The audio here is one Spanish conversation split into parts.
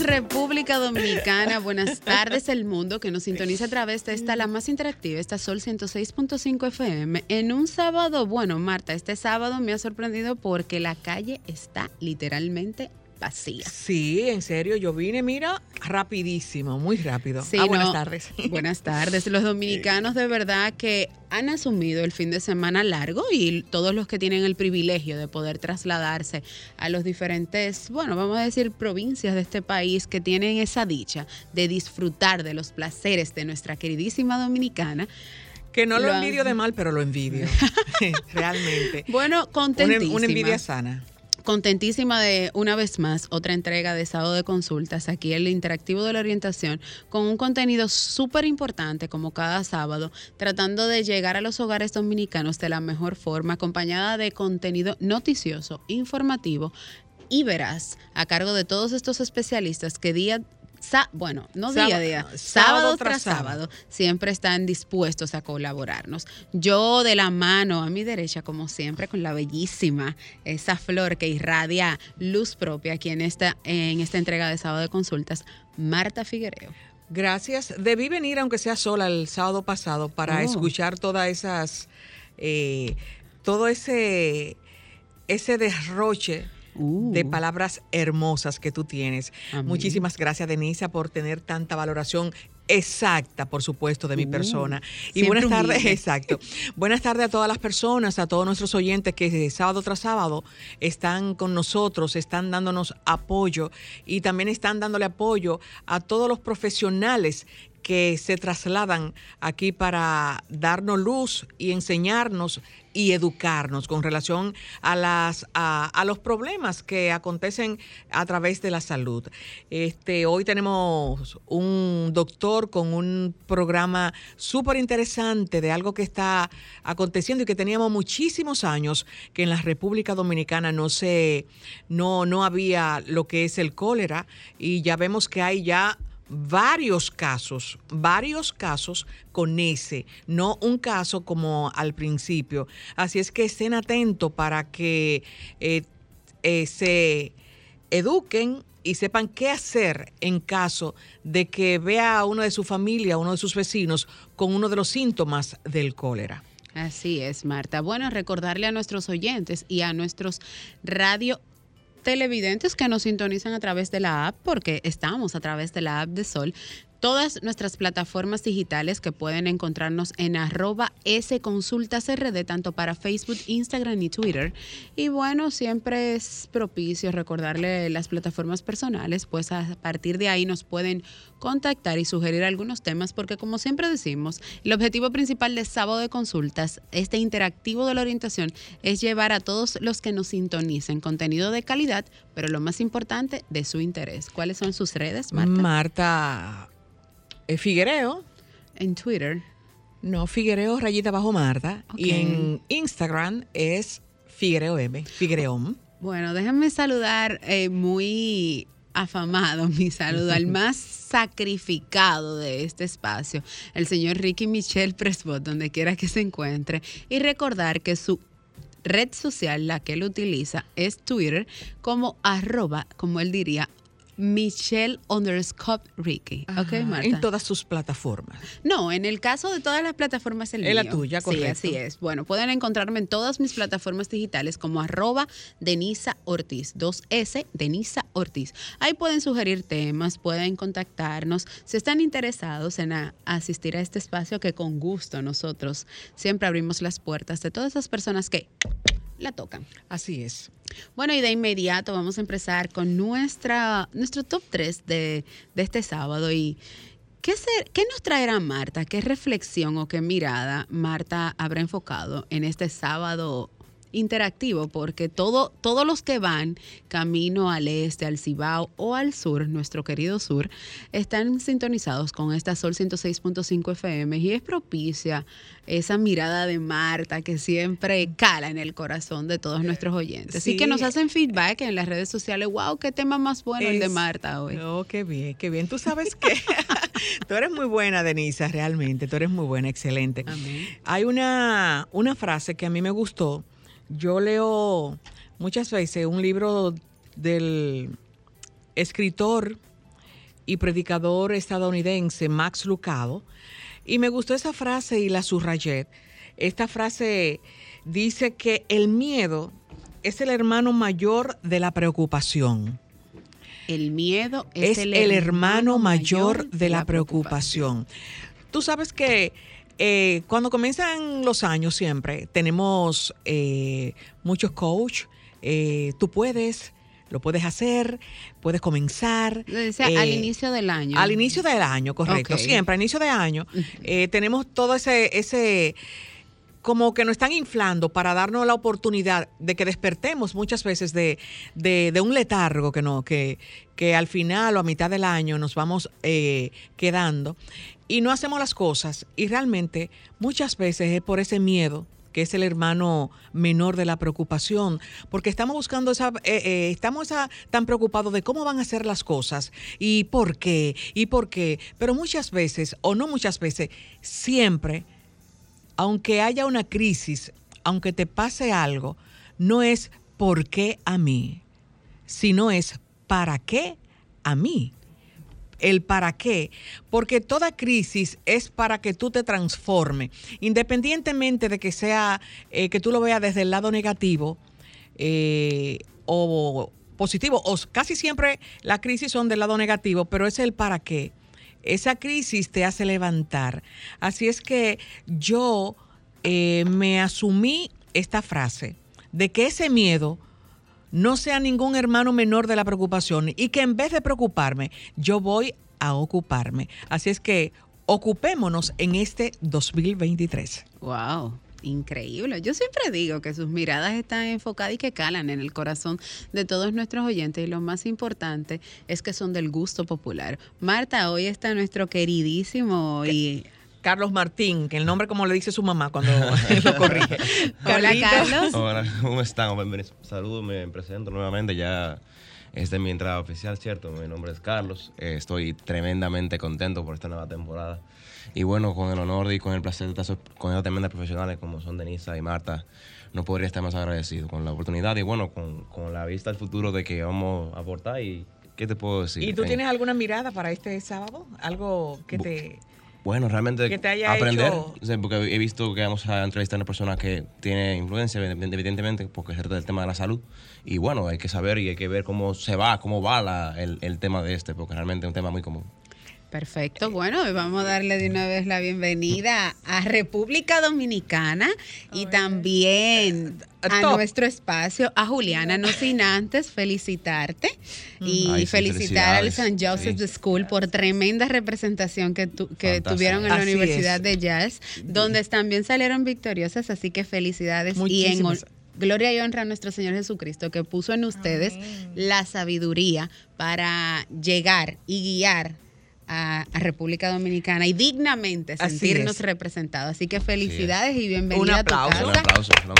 República Dominicana. Buenas tardes, el mundo que nos sintoniza a través de esta, la más interactiva, esta Sol 106.5 FM. En un sábado, bueno, Marta, este sábado me ha sorprendido porque la calle está literalmente vacía. Sí, en serio, yo vine, mira, rapidísimo, muy rápido. Sí, Ah, buenas no, tardes. Buenas tardes. Los dominicanos de verdad que han asumido el fin de semana largo y todos los que tienen el privilegio de poder trasladarse a los diferentes, bueno, vamos a decir provincias de este país que tienen esa dicha de disfrutar de los placeres de nuestra queridísima dominicana. Que no lo, envidio de mal, pero lo envidio. Realmente. Bueno, Una, contentísima. una envidia sana. Contentísima de una vez más otra entrega de sábado de consultas aquí el interactivo de la orientación con un contenido súper importante como cada sábado tratando de llegar a los hogares dominicanos de la mejor forma acompañada de contenido noticioso, informativo y veraz a cargo de todos estos especialistas que día bueno, no día a día, sábado sábado tras tras sábado. sábado, siempre están dispuestos a colaborarnos. Yo de la mano a mi derecha, como siempre, con la bellísima, esa flor que irradia luz propia aquí en esta, en esta entrega de sábado de consultas, Marta Figuereo. Gracias. Debí venir, aunque sea sola, el sábado pasado para Oh. escuchar todas esas, eh, todo ese, ese derroche Uh. de palabras hermosas que tú tienes. Amén. Muchísimas gracias, Denisa, por tener tanta valoración exacta, por supuesto, de mi Uh, persona. Y buenas tardes, exacto. Buenas tardes a todas las personas, a todos nuestros oyentes que sábado tras sábado están con nosotros, están dándonos apoyo y también están dándole apoyo a todos los profesionales que se trasladan aquí para darnos luz y enseñarnos y educarnos con relación a las a, a los problemas que acontecen a través de la salud. Este hoy tenemos un doctor con un programa súper interesante de algo que está aconteciendo y que teníamos muchísimos años que en la República Dominicana no se no no había lo que es el cólera y ya vemos que hay ya varios casos, varios casos con ese, no un caso como al principio. Así es que estén atentos para que eh, eh, se eduquen y sepan qué hacer en caso de que vea a uno de su familia, a uno de sus vecinos con uno de los síntomas del cólera. Así es, Marta. Bueno, recordarle a nuestros oyentes y a nuestros radio televidentes que nos sintonizan a través de la app, porque estamos a través de la app de Sol. Todas nuestras plataformas digitales que pueden encontrarnos en arroba sconsultasrd, tanto para Facebook, Instagram y Twitter. Y bueno, siempre es propicio recordarle las plataformas personales, pues a partir de ahí nos pueden contactar y sugerir algunos temas, porque como siempre decimos, el objetivo principal de sábado de consultas, este interactivo de la orientación, es llevar a todos los que nos sintonicen contenido de calidad, pero lo más importante, de su interés. ¿Cuáles son sus redes, Marta? Marta Figuereo, en Twitter. no, Figuereo rayita bajo Marta, y en Instagram es Figuereo M, Figuereom. Bueno, déjenme saludar eh, muy afamado, mi saludo al más sacrificado de este espacio, el señor Ricky Michelle Presbot, donde quiera que se encuentre, y recordar que su red social, la que él utiliza, es Twitter, como arroba, como él diría, Michelle underscore Ricky. ¿Ok, Marta? En todas sus plataformas. No, en el caso de todas las plataformas el Es la mío. tuya, Sí, correcto. así es. Bueno, pueden encontrarme en todas mis plataformas digitales como arroba Denisa Ortiz, 2S Denisa Ortiz. Ahí pueden sugerir temas, pueden contactarnos. Si están interesados en a- asistir a este espacio, que con gusto nosotros siempre abrimos las puertas de todas esas personas que la tocan. Así es. Bueno, y de inmediato vamos a empezar con nuestra, nuestro top 3 de, de este sábado. ¿Y qué, se- qué nos traerá Marta? ¿Qué reflexión o qué mirada Marta habrá enfocado en este sábado interactivo? Porque todo, todos los que van camino al este, al Cibao o al sur, nuestro querido sur, están sintonizados con esta Sol 106.5 FM y es propicia esa mirada de Marta que siempre cala en el corazón de todos nuestros oyentes. Así Sí. que nos hacen feedback en las redes sociales. ¡Wow! ¡Qué tema más bueno el de Marta hoy! Oh, qué bien, qué bien. Tú sabes que tú eres muy buena, Denisa, realmente. Tú eres muy buena, excelente. Amén. Hay una, una frase que a mí me gustó. Yo leo muchas veces un libro del escritor y predicador estadounidense Max Lucado. Y me gustó esa frase y la subrayé. Esta frase dice que el miedo es el hermano mayor de la preocupación. El miedo es, el, hermano, mayor de la preocupación. Tú sabes que eh, cuando comienzan los años siempre tenemos eh, muchos coach. Eh, tú puedes, lo puedes hacer, puedes comenzar. al inicio del año. Al inicio del año, correcto. Siempre, al inicio de año. tenemos todo ese, ese como que nos están inflando para darnos la oportunidad de que despertemos muchas veces de, un letargo que no, que, que, al final o a mitad del año nos vamos eh, quedando y no hacemos las cosas. Y realmente muchas veces es por ese miedo que es el hermano menor de la preocupación, porque estamos buscando esa, eh, eh, estamos tan preocupados de cómo van a ser las cosas y por qué, y por qué, pero muchas veces, o no muchas veces, siempre aunque haya una crisis, aunque te pase algo, no es por qué a mí, sino es para qué a mí. El para qué, porque toda crisis es para que tú te transformes, independientemente de que sea eh, que tú lo veas desde el lado negativo eh, o positivo, o casi siempre las crisis son del lado negativo, pero es el para qué esa crisis te hace levantar. Así es que yo eh, me asumí esta frase de que ese miedo no sea ningún hermano menor de la preocupación y que en vez de preocuparme, yo voy a ocuparme. Así es que ocupémonos en este 2023. Wow. Increíble. Yo siempre digo que sus miradas están enfocadas y que calan en el corazón de todos nuestros oyentes y lo más importante es que son del gusto popular. Marta, hoy está nuestro queridísimo y Carlos Martín, que el nombre como le dice su mamá cuando lo corrige. Hola, Carlos. Hola, ¿cómo están? Saludos, me presento nuevamente ya. Esta es mi entrada oficial, ¿cierto? Mi nombre es Carlos. Eh, estoy tremendamente contento por esta nueva temporada. Y bueno, con el honor y con el placer de estar con estas tremendas profesionales como son Denisa y Marta, no podría estar más agradecido con la oportunidad y bueno, con, con la vista al futuro de que vamos a aportar y ¿qué te puedo decir? ¿Y tú tienes alguna mirada para este sábado? ¿Algo que te... Bueno, realmente aprender, porque he visto que vamos a entrevistar a una persona que tiene influencia, evidentemente, porque se trata del tema de la salud. Y bueno, hay que saber y hay que ver cómo se va, cómo va el, el tema de este, porque realmente es un tema muy común. Perfecto, bueno, vamos a darle de una vez la bienvenida a República Dominicana y también a nuestro espacio, a Juliana, no sin antes felicitarte y felicitar al St. Joseph School por tremenda representación que, que tuvieron en la Universidad de Jazz, donde también salieron victoriosas, así que felicidades y en Gloria y honra a nuestro Señor Jesucristo que puso en ustedes la sabiduría para llegar y guiar a, República Dominicana y dignamente sentirnos representados. Así que felicidades y bienvenida a tu casa. Un aplauso, lo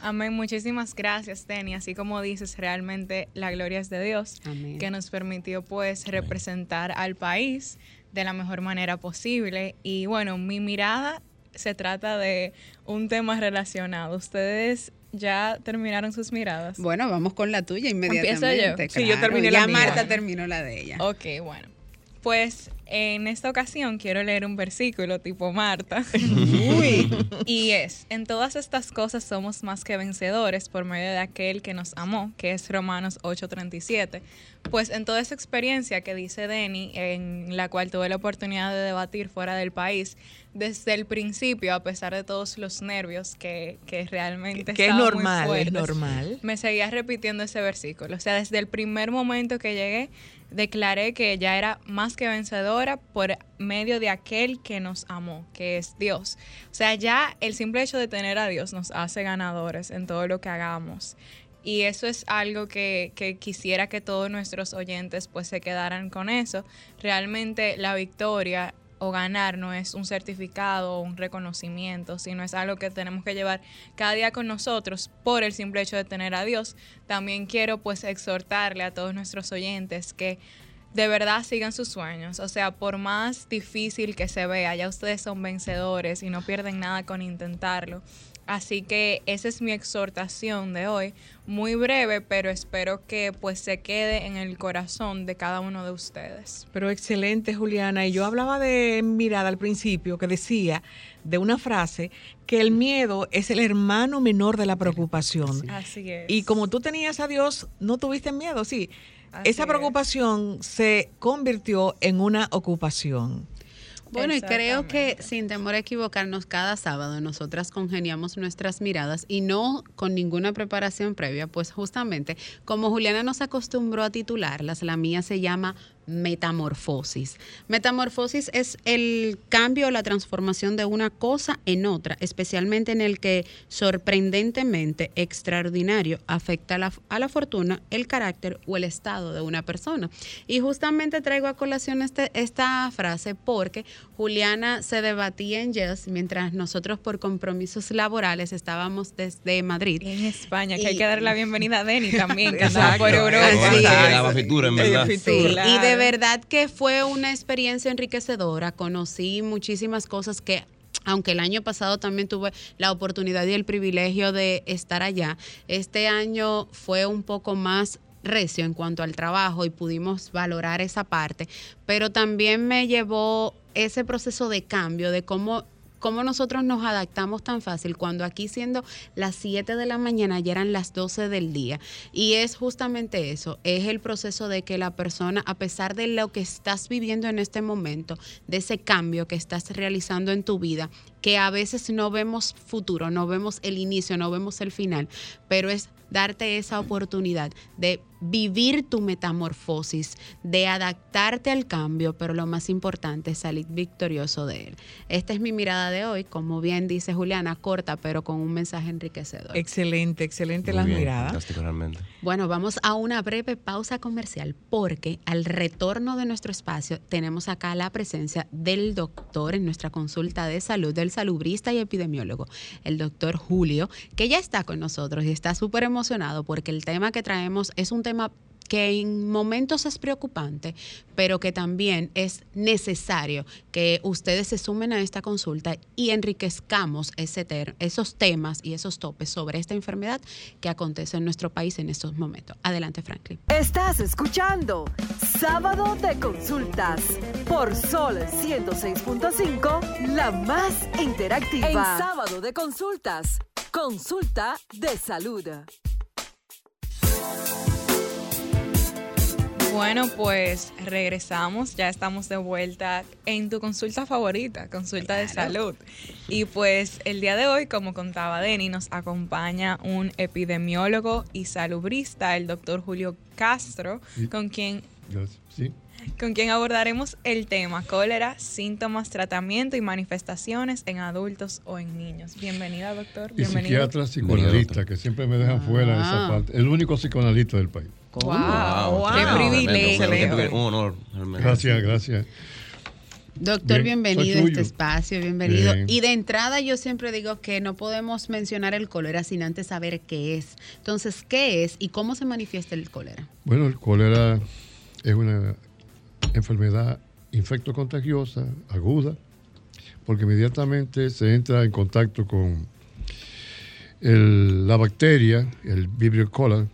Amén. Muchísimas gracias, Teni. Así como dices, realmente la gloria es de Dios, que nos permitió pues representar al país de la mejor manera posible. Y bueno, mi mirada se trata de un tema relacionado. Ustedes ya terminaron sus miradas. Bueno, vamos con la tuya inmediatamente. Empiezo yo. Sí, yo terminé ya la Marta terminó la de ella. Ok, bueno. Pues en esta ocasión quiero leer un versículo tipo Marta. Uy. y es, en todas estas cosas somos más que vencedores por medio de aquel que nos amó, que es Romanos 8:37. Pues en toda esa experiencia que dice Denny, en la cual tuve la oportunidad de debatir fuera del país, desde el principio, a pesar de todos los nervios que, que realmente... Que es normal, es normal. Me seguía repitiendo ese versículo. O sea, desde el primer momento que llegué, declaré que ya era más que vencedora por medio de aquel que nos amó, que es Dios. O sea, ya el simple hecho de tener a Dios nos hace ganadores en todo lo que hagamos. Y eso es algo que, que, quisiera que todos nuestros oyentes pues se quedaran con eso. Realmente la victoria o ganar no es un certificado o un reconocimiento, sino es algo que tenemos que llevar cada día con nosotros por el simple hecho de tener a Dios. También quiero pues exhortarle a todos nuestros oyentes que de verdad sigan sus sueños. O sea, por más difícil que se vea, ya ustedes son vencedores y no pierden nada con intentarlo. Así que esa es mi exhortación de hoy, muy breve, pero espero que pues se quede en el corazón de cada uno de ustedes. Pero excelente, Juliana. Y yo hablaba de mirada al principio que decía de una frase que el miedo es el hermano menor de la preocupación. Así es. Y como tú tenías a Dios, no tuviste miedo, sí. Así Esa es. preocupación se convirtió en una ocupación. Bueno, y creo que sin temor a equivocarnos, cada sábado nosotras congeniamos nuestras miradas y no con ninguna preparación previa, pues justamente como Juliana nos acostumbró a titularlas, la mía se llama metamorfosis. Metamorfosis es el cambio o la transformación de una cosa en otra, especialmente en el que sorprendentemente extraordinario afecta a la, a la fortuna, el carácter o el estado de una persona. Y justamente traigo a colación este- esta frase porque Juliana se debatía en Yes mientras nosotros por compromisos laborales estábamos desde Madrid. En España, que hay Y- que darle la bienvenida a Denny también, que por. Europa. Sí. Sí, y de verdad que fue una experiencia enriquecedora. Conocí muchísimas cosas que aunque el año pasado también tuve la oportunidad y el privilegio de estar allá, este año fue un poco más recio en cuanto al trabajo y pudimos valorar esa parte, pero también me llevó ese proceso de cambio, de cómo cómo nosotros nos adaptamos tan fácil cuando aquí siendo las 7 de la mañana ya eran las 12 del día. Y es justamente eso, es el proceso de que la persona, a pesar de lo que estás viviendo en este momento, de ese cambio que estás realizando en tu vida, que a veces no vemos futuro, no vemos el inicio, no vemos el final, pero es darte esa oportunidad de vivir tu metamorfosis, de adaptarte al cambio, pero lo más importante es salir victorioso de él. Esta es mi mirada de hoy, como bien dice Juliana, corta, pero con un mensaje enriquecedor. Excelente, excelente Muy las bien, realmente. Bueno, vamos a una breve pausa comercial porque al retorno de nuestro espacio tenemos acá la presencia del doctor en nuestra consulta de salud, del salubrista y epidemiólogo, el doctor Julio, que ya está con nosotros y está súper emocionado porque el tema que traemos es un tema que en momentos es preocupante, pero que también es necesario que ustedes se sumen a esta consulta y enriquezcamos ese ter- esos temas y esos topes sobre esta enfermedad que acontece en nuestro país en estos momentos. Adelante, Franklin. Estás escuchando Sábado de Consultas por Sol 106.5, la más interactiva. En Sábado de Consultas, consulta de salud. Bueno, pues regresamos, ya estamos de vuelta en tu consulta favorita, consulta de salud. Y pues el día de hoy, como contaba Denny, nos acompaña un epidemiólogo y salubrista, el doctor Julio Castro, Sí. con quien. Sí. con quien abordaremos el tema cólera, síntomas, tratamiento y manifestaciones en adultos o en niños. Bienvenida, doctor. Y Bienvenido. psiquiatra psicoanalista, que siempre me dejan fuera de esa Ah. parte. El único psicoanalista del país. Wow, wow. qué privilegio. tremendo. Un honor, realmente. Gracias, gracias. Doctor, Bien, bienvenido a este espacio, bienvenido. Bien. Y de entrada yo siempre digo que no podemos mencionar el cólera sin antes saber qué es. Entonces, ¿qué es y cómo se manifiesta el cólera? Bueno, el cólera es una enfermedad infectocontagiosa, aguda, porque inmediatamente se entra en contacto con el- la bacteria, el Vibrio cholera,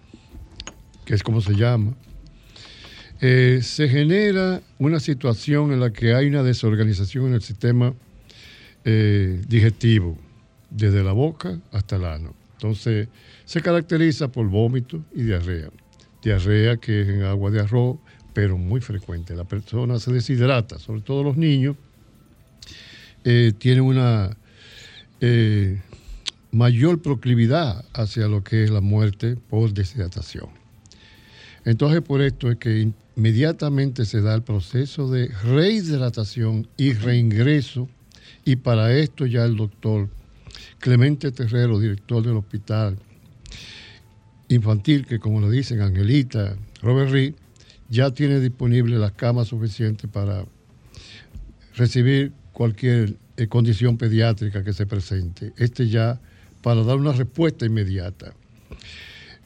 que es como se llama, eh, se genera una situación en la que hay una desorganización en el sistema eh, digestivo, desde la boca hasta el ano. Entonces, se caracteriza por vómito y diarrea. Diarrea que es en agua de arroz, pero muy frecuente. La persona se deshidrata, sobre todo los niños, eh, tienen una mayor proclividad hacia lo que es la muerte por deshidratación. Entonces, por esto es que inmediatamente se da el proceso de rehidratación y reingreso, y para esto ya el doctor Clemente Terrero, director del hospital infantil, que como le dicen Angelita, Robert Reed, ya tiene disponible las camas suficientes para recibir cualquier eh, condición pediátrica que se presente. Este ya para dar una respuesta inmediata.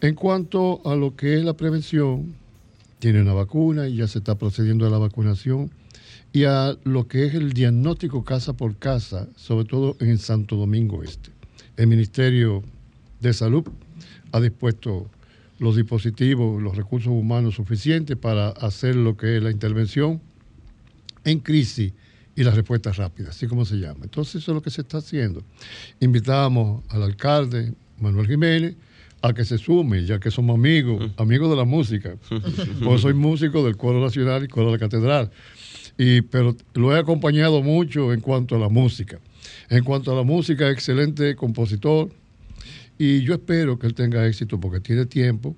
En cuanto a lo que es la prevención, tiene una vacuna y ya se está procediendo a la vacunación. Y a lo que es el diagnóstico casa por casa, sobre todo en Santo Domingo Este. el Ministerio de Salud ha dispuesto los dispositivos, los recursos humanos suficientes para hacer lo que es la intervención en crisis y la respuesta rápida, así como se llama. Entonces eso es lo que se está haciendo. Invitábamos al alcalde Manuel Jiménez a que se sume, ya que somos amigos, amigos de la música. Porque soy músico del Coro Nacional y Coro de la Catedral. Y, pero lo he acompañado mucho en cuanto a la música. En cuanto a la música, excelente compositor. Y yo espero que él tenga éxito porque tiene tiempo.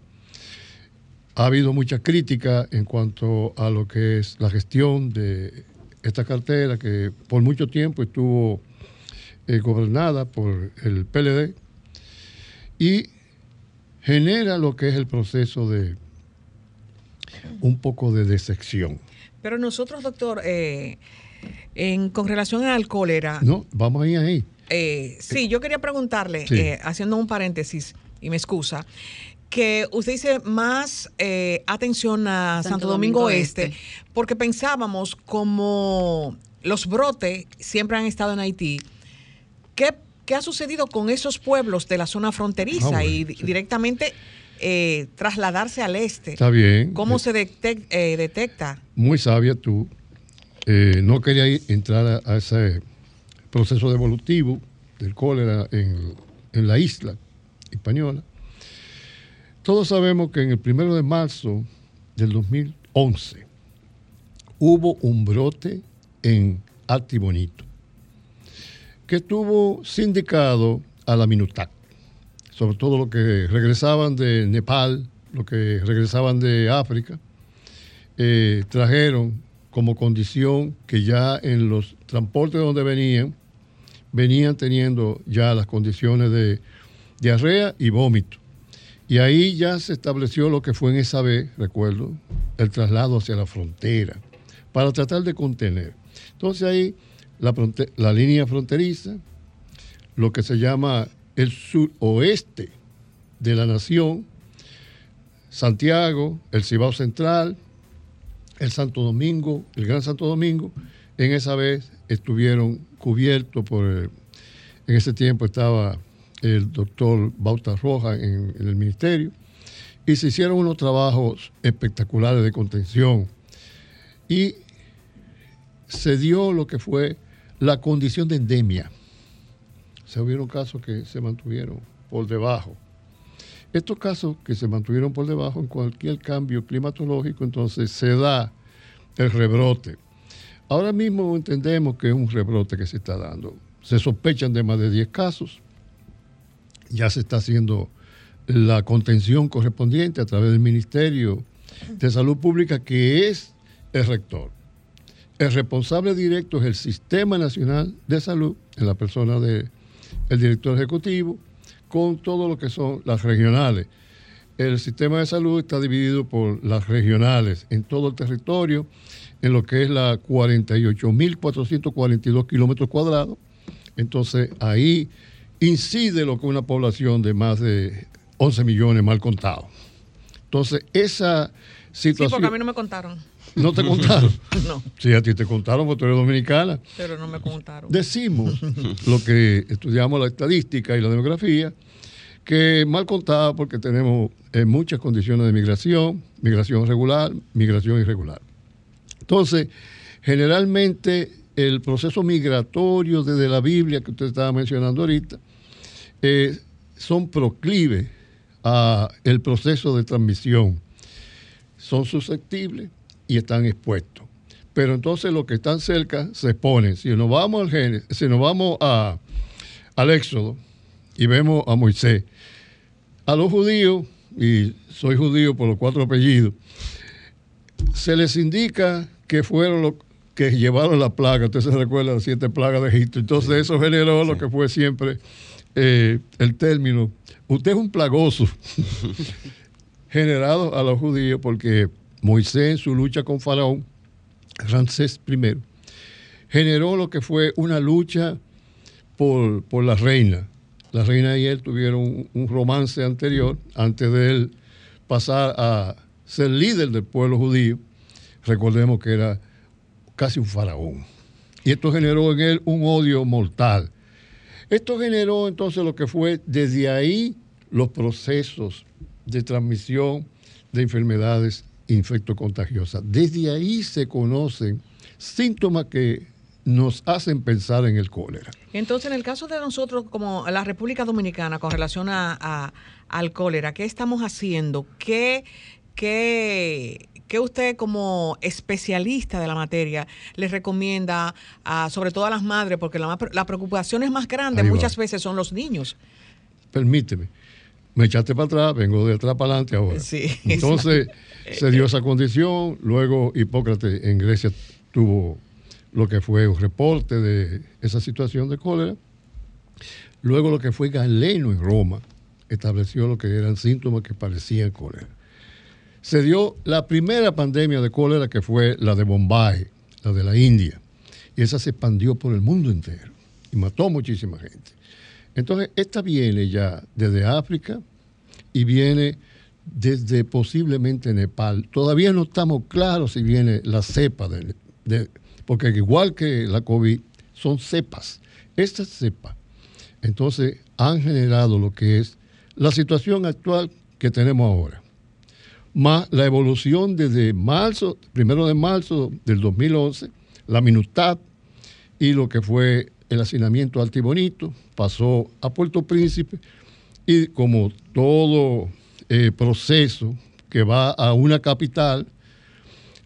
Ha habido mucha crítica en cuanto a lo que es la gestión de esta cartera que por mucho tiempo estuvo eh, gobernada por el PLD y genera lo que es el proceso de un poco de decepción. Pero nosotros, doctor, eh, en, con relación al cólera... No, vamos ahí, ahí. Eh, sí, yo quería preguntarle, eh, haciendo un paréntesis, y me excusa, que usted dice más eh, atención a Santo, Domingo, este, porque pensábamos como los brotes siempre han estado en Haití. ¿Qué, ha sucedido con esos pueblos de la zona fronteriza ah, y directamente trasladarse al este? Está bien. ¿Cómo se detecta? Muy sabia tú. no quería entrar a ese proceso evolutivo del cólera en, la isla española. Todos sabemos que en el primero de marzo del 2011 hubo un brote en Altibonito que tuvo sindicado a la Minutac, sobre todo los que regresaban de Nepal, los que regresaban de África, eh, trajeron como condición que ya en los transportes donde venían venían teniendo ya las condiciones de diarrea y vómito. Y ahí ya se estableció lo que fue en esa vez, recuerdo, el traslado hacia la frontera, para tratar de contener. Entonces ahí la, la línea fronteriza, lo que se llama el suroeste de la nación, Santiago, el Cibao Central, el Santo Domingo, el Gran Santo Domingo, en esa vez estuvieron cubiertos por, en ese tiempo estaba el doctor Bauta Roja en, el ministerio, y se hicieron unos trabajos espectaculares de contención. Y se dio lo que fue la condición de endemia. Se hubieron casos que se mantuvieron por debajo. Estos casos que se mantuvieron por debajo en cualquier cambio climatológico, entonces se da el rebrote. Ahora mismo entendemos que es un rebrote que se está dando. Se sospechan de más de 10 casos. Ya se está haciendo la contención correspondiente a través del Ministerio de Salud Pública, que es el rector. El responsable directo es el Sistema Nacional de Salud, en la persona del director ejecutivo, con todo lo que son las regionales. El sistema de salud está dividido por las regionales en todo el territorio en lo que es la 48.442 kilómetros cuadrados. Entonces ahí incide lo que es una población de más de 11 millones mal contados. Entonces esa situación... Sí, porque a mí no me contaron. ¿No te contaron? no. Sí, a ti te contaron porque tú eres dominicana. Pero no me contaron. Decimos lo que estudiamos la estadística y la demografía, que mal contado porque tenemos eh, muchas condiciones de migración, migración regular, migración irregular. Entonces, generalmente el proceso migratorio desde la Biblia que usted estaba mencionando ahorita, eh, son proclives a el proceso de transmisión. Son susceptibles y están expuestos. Pero entonces los que están cerca se exponen. Si nos vamos al Génesis, si nos vamos a, al Éxodo y vemos a Moisés, a los judíos, y soy judío por los cuatro apellidos, se les indica que fueron los que llevaron la plaga. Usted se recuerda las siete plagas de Egipto. Entonces eso generó lo que fue siempre eh, el término. Usted es un plagoso generado a los judíos porque Moisés en su lucha con Faraón, Ramsés I, generó lo que fue una lucha por, por la reina. La reina y él tuvieron un romance anterior antes de él pasar a ser líder del pueblo judío recordemos que era casi un faraón. Y esto generó en él un odio mortal. Esto generó entonces lo que fue desde ahí los procesos de transmisión de enfermedades infectocontagiosas. Desde ahí se conocen síntomas que nos hacen pensar en el cólera. Entonces, en el caso de nosotros, como la República Dominicana, con relación a, al cólera, ¿qué estamos haciendo? ¿Qué, qué, qué usted como especialista de la materia les recomienda, a, sobre todo a las madres, porque la, la preocupación es más grande muchas veces son los niños? Permíteme, me echaste para atrás, vengo de atrás para adelante ahora. Sí, Entonces se dio esa condición, luego Hipócrates en Grecia tuvo lo que fue un reporte de esa situación de cólera. Luego lo que fue Galeno en Roma estableció lo que eran síntomas que parecían cólera. Se dio la primera pandemia de cólera que fue la de Bombay, la de la India, y esa se expandió por el mundo entero y mató muchísima gente. Entonces, esta viene ya desde África y viene desde posiblemente Nepal. Todavía no estamos claros si viene la cepa de, porque igual que la COVID, son cepas. Estas cepas, entonces, han generado lo que es la situación actual que tenemos ahora, más la evolución desde marzo, primero de marzo del 2011, la minutad y lo que fue el hacinamiento altibonito, pasó a Puerto Príncipe y como todo eh, proceso que va a una capital,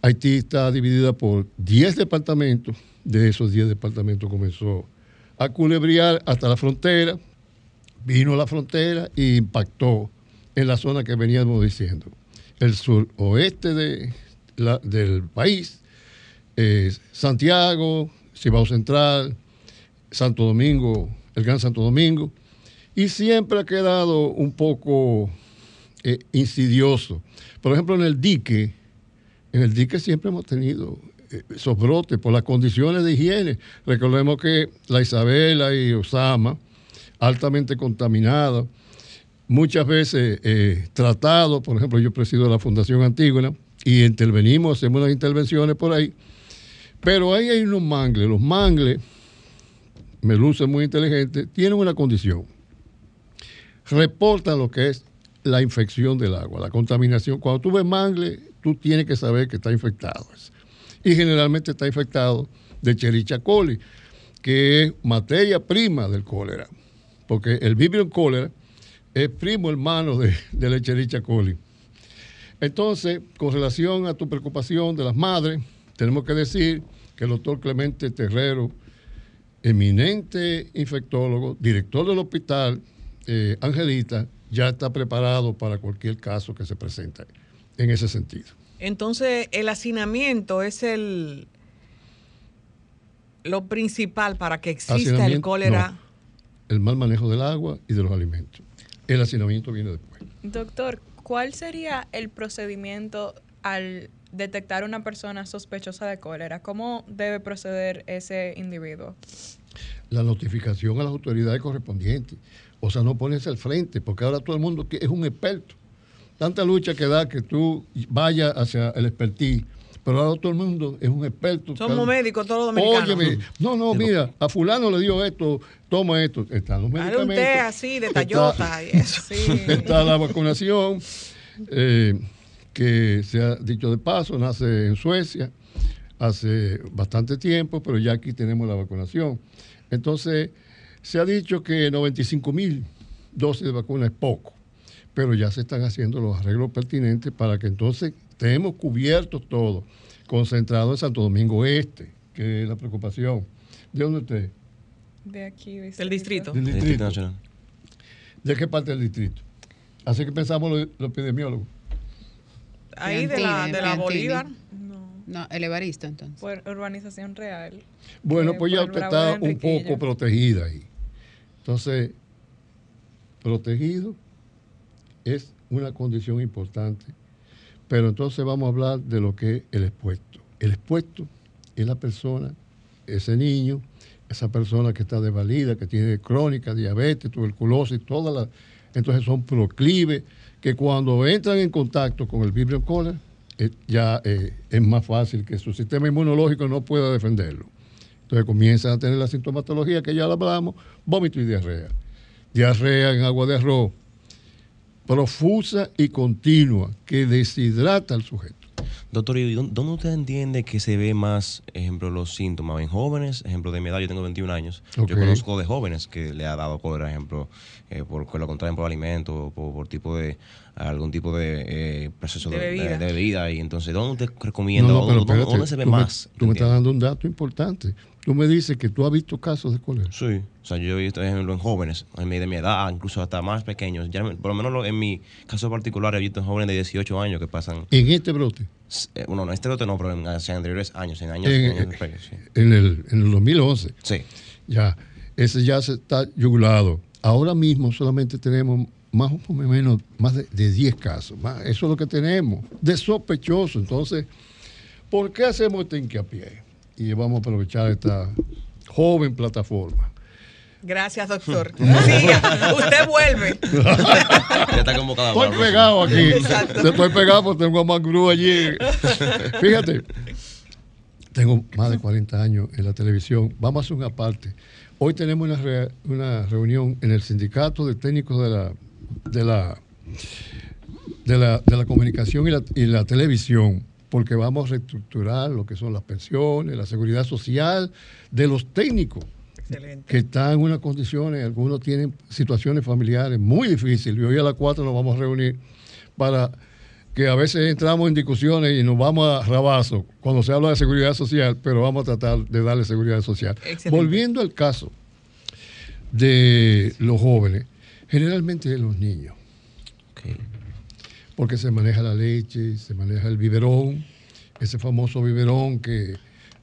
Haití está dividida por 10 departamentos. De esos 10 departamentos comenzó a culebriar hasta la frontera. Vino a la frontera e impactó en la zona que veníamos diciendo. El suroeste de del país, Santiago, Cibao Central, Santo Domingo, el Gran Santo Domingo, y siempre ha quedado un poco eh, insidioso. Por ejemplo, en el dique, en el dique siempre hemos tenido eh, esos brotes por las condiciones de higiene. Recordemos que la Isabela y Osama, altamente contaminadas, muchas veces eh, tratados, por ejemplo, yo presido la Fundación Antígona y intervenimos, hacemos unas intervenciones por ahí, pero ahí hay unos mangles. Los mangles, me luce muy inteligente, tienen una condición. Reportan lo que es la infección del agua, la contaminación. Cuando tú ves mangle, tú tienes que saber que está infectado. Y generalmente está infectado de Chericha coli, que es materia prima del cólera. Porque el Vibrio cólera es primo hermano de, de la Chericha coli. Entonces, con relación a tu preocupación de las madres, tenemos que decir que el doctor Clemente Terrero, eminente infectólogo, director del hospital eh, Angelita, ya está preparado para cualquier caso que se presente en ese sentido. Entonces, el hacinamiento es el lo principal para que exista el cólera. el mal manejo del agua y de los alimentos. El hacinamiento viene después. Doctor, ¿cuál sería el procedimiento al detectar una persona sospechosa de cólera? ¿Cómo debe proceder ese individuo? La notificación a las autoridades correspondientes. O sea, no ponerse al frente, porque ahora todo el mundo es un experto. Tanta lucha que da que tú vayas hacia el expertise. Pero ahora todo el mundo es un experto. Somos médicos todos los dominicanos. Óyeme, no, no, mira, a fulano le dio esto, toma esto. Están los medicamentos. un té así, de Tayota y eso. Sí. Está la vacunación, eh, que se ha dicho de paso, nace en Suecia hace bastante tiempo, pero ya aquí tenemos la vacunación. Entonces, se ha dicho que 95 mil dosis de vacuna es poco, pero ya se están haciendo los arreglos pertinentes para que entonces estemos cubiertos todos, concentrados en Santo Domingo Este, que es la preocupación. ¿De dónde usted? De aquí, del distrito. Del distrito. Nacional. ¿De qué parte del distrito? Así que pensamos los, epidemiólogos. Ahí de la, de la Bolívar. No, el Evaristo entonces. Por urbanización real. Bueno, pues ya usted está un poco protegida ahí. Entonces, protegido es una condición importante. Pero entonces vamos a hablar de lo que es el expuesto. El expuesto es la persona, ese niño, esa persona que está desvalida, que tiene crónica, diabetes, tuberculosis, todas las... Entonces son proclives que cuando entran en contacto con el vibrio cólera, eh, ya eh, es más fácil que su sistema inmunológico no pueda defenderlo. Entonces comienzan a tener la sintomatología que ya la hablamos, vómito y diarrea. Diarrea en agua de arroz, profusa y continua, que deshidrata al sujeto. Doctor, ¿y dónde usted entiende que se ve más, ejemplo, los síntomas? ¿En jóvenes? Ejemplo, de mi edad, yo tengo 21 años. Yo conozco de jóvenes que le ha dado cólera, ejemplo, eh, por que lo contraen por alimento, por, por tipo de, algún tipo de eh, proceso De bebida. de bebida. Y entonces, ¿dónde usted recomienda? No, no, pero ¿Dónde, espérate, dónde se ve tú me- más? tú me estás dando un dato importante. Tú me dices que tú has visto casos de cólera. Sí, o sea, yo he visto, ejemplo, en jóvenes, en mi- de mi edad, incluso hasta más pequeños. Ya, por lo menos en mi caso particular, he visto jóvenes de 18 años que pasan En este brote, Eh, bueno, no, este lote no, pero en, hacia anteriores años, en años, En- años previos, sí. en el, en el 2011, Sí. ya, ese ya se está yugulado. Ahora mismo solamente tenemos más o menos más de, de 10 casos. más- eso es lo que tenemos, de sospechoso. Entonces, ¿por qué hacemos este hincapié? Y vamos a aprovechar esta joven plataforma. Gracias, doctor. Siga, usted vuelve. Ya está convocada. Estoy pegado aquí. Exacto. Estoy pegado porque tengo a Mangru allí. Fíjate, tengo más de 40 años en la televisión. Vamos a hacer una parte. Hoy tenemos una, re- una reunión en el sindicato de técnicos de la, de la, de la, de la comunicación y la, y la televisión, porque vamos a reestructurar lo que son las pensiones, la seguridad social de los técnicos Excelente. que están en unas condiciones, algunos tienen situaciones familiares muy difíciles. Y hoy a las 4 nos vamos a reunir para que a veces entramos en discusiones y nos vamos a rabazo cuando se habla de seguridad social, pero vamos a tratar de darle seguridad social. Excelente. Volviendo al caso de los jóvenes, generalmente de los niños, Ok. Porque se maneja la leche, se maneja el biberón, ese famoso biberón que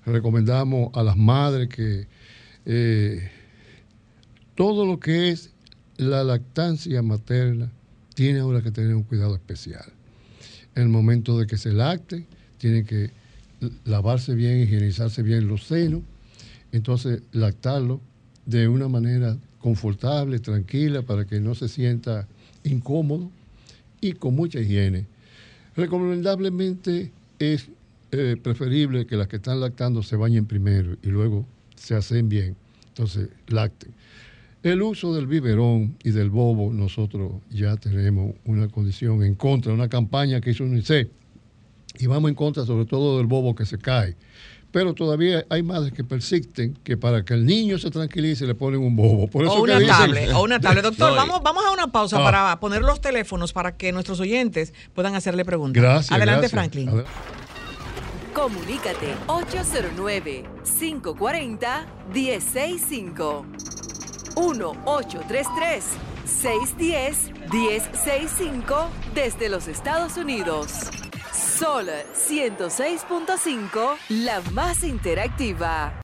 recomendamos a las madres que eh, todo lo que es la lactancia materna tiene ahora que tener un cuidado especial. En el momento de que se lacte, tiene que lavarse bien, higienizarse bien los senos, entonces lactarlo de una manera confortable, tranquila, para que no se sienta incómodo con mucha higiene. Recomendablemente es eh, preferible que las que están lactando se bañen primero y luego se hacen bien. Entonces, lacten. El uso del biberón y del bobo, nosotros ya tenemos una condición en contra, una campaña que hizo UNICEF, y vamos en contra sobre todo del bobo que se cae. Pero todavía hay madres que persisten que para que el niño se tranquilice le ponen un bobo. Por eso O que una dicen- tablet, o una tablet. Doctor, No, vamos, vamos a una pausa Ah. para poner los teléfonos para que nuestros oyentes puedan hacerle preguntas. Gracias. Adelante, gracias. Franklin. Adel- Comunícate 809-540-1065. 1-833-610-1065 desde los Estados Unidos. Sol 106.5, la más interactiva.